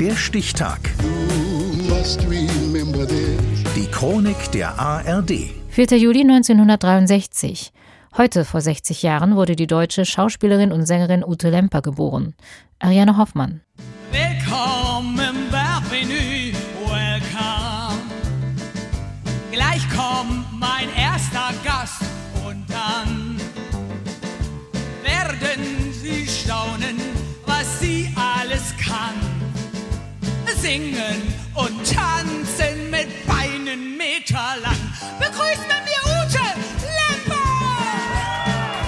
Der Stichtag. Die Chronik der ARD. 4. Juli 1963. Heute vor 60 Jahren wurde die deutsche Schauspielerin und Sängerin Ute Lemper geboren. Ariane Hoffmann. Willkommen, bienvenue, welcome. Gleich kommt Singen und tanzen mit Beinen meterlang. Begrüßen wir Ute Lemper!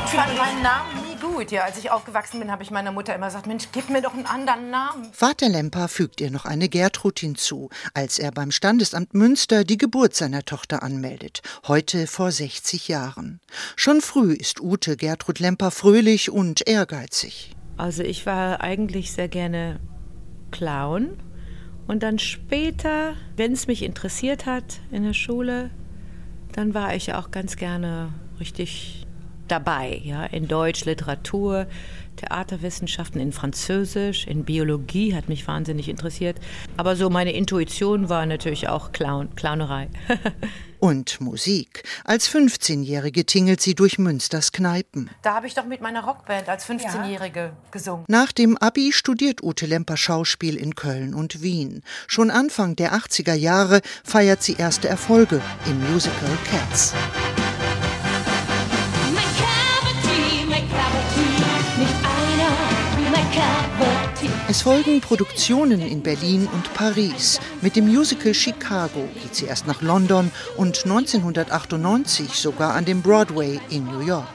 Ich fand meinen Namen nie gut. Ja, als ich aufgewachsen bin, habe ich meiner Mutter immer gesagt, Mensch, gib mir doch einen anderen Namen. Vater Lemper fügt ihr noch eine Gertrud hinzu, als er beim Standesamt Münster die Geburt seiner Tochter anmeldet. Heute vor 60 Jahren. Schon früh ist Ute Gertrud Lemper fröhlich und ehrgeizig. Also ich war eigentlich sehr gerne Clown. Und dann später, wenn es mich interessiert hat in der Schule, dann war ich auch ganz gerne richtig dabei, ja, in Deutsch, Literatur, Theaterwissenschaften, in Französisch, in Biologie hat mich wahnsinnig interessiert. Aber so meine Intuition war natürlich auch Clown, Clownerei. Und Musik. Als 15-Jährige tingelt sie durch Münsters Kneipen. Da habe ich doch mit meiner Rockband als 15-Jährige gesungen. Nach dem Abi studiert Ute Lemper Schauspiel in Köln und Wien. Schon Anfang der 80er Jahre feiert sie erste Erfolge im Musical Cats. Es folgen Produktionen in Berlin und Paris. Mit dem Musical Chicago geht sie erst nach London und 1998 sogar an dem Broadway in New York.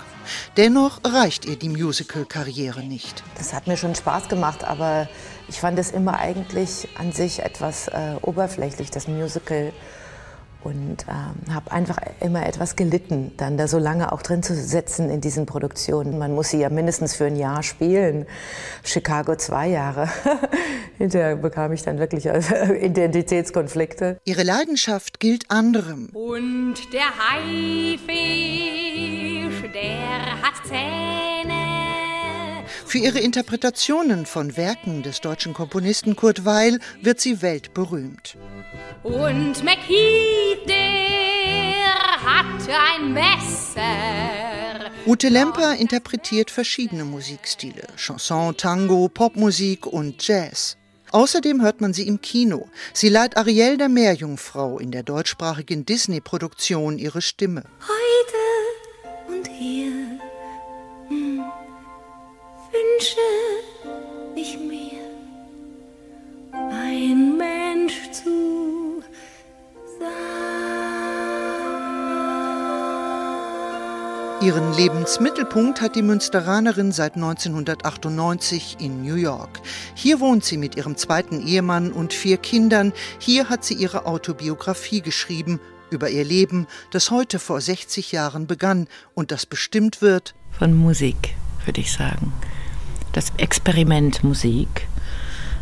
Dennoch reicht ihr die Musical-Karriere nicht. Das hat mir schon Spaß gemacht, aber ich fand es immer eigentlich an sich etwas äh, oberflächlich, das Musical und ähm, habe einfach immer etwas gelitten, dann da so lange auch drin zu sitzen in diesen Produktionen. Man muss sie ja mindestens für ein Jahr spielen. Chicago zwei Jahre. Hinterher bekam ich dann wirklich Identitätskonflikte. Ihre Leidenschaft gilt anderem. Und der Haifisch, der hat Zähne. Für ihre Interpretationen von Werken des deutschen Komponisten Kurt Weil wird sie weltberühmt. Und McHeath, der hat ein Messer. Ute Lemper interpretiert verschiedene Musikstile: Chanson, Tango, Popmusik und Jazz. Außerdem hört man sie im Kino. Sie leiht Ariel der Meerjungfrau in der deutschsprachigen Disney-Produktion ihre Stimme. Heute wünsche ich mir ein Mensch zu Ihren Lebensmittelpunkt hat die Münsteranerin seit 1998 in New York. Hier wohnt sie mit ihrem zweiten Ehemann und vier Kindern. Hier hat sie ihre Autobiografie geschrieben über ihr Leben, das heute vor 60 Jahren begann und das bestimmt wird von Musik, würde ich sagen. Das Experiment Musik.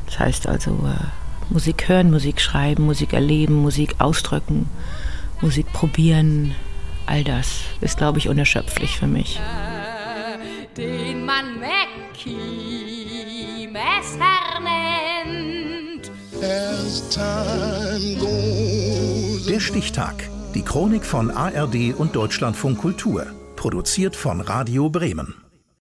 Das heißt also äh, Musik hören, Musik schreiben, Musik erleben, Musik ausdrücken, Musik probieren. All das ist, glaube ich, unerschöpflich für mich. Den man Messer nennt. Der Stichtag. Die Chronik von ARD und Deutschlandfunk Kultur. Produziert von Radio Bremen.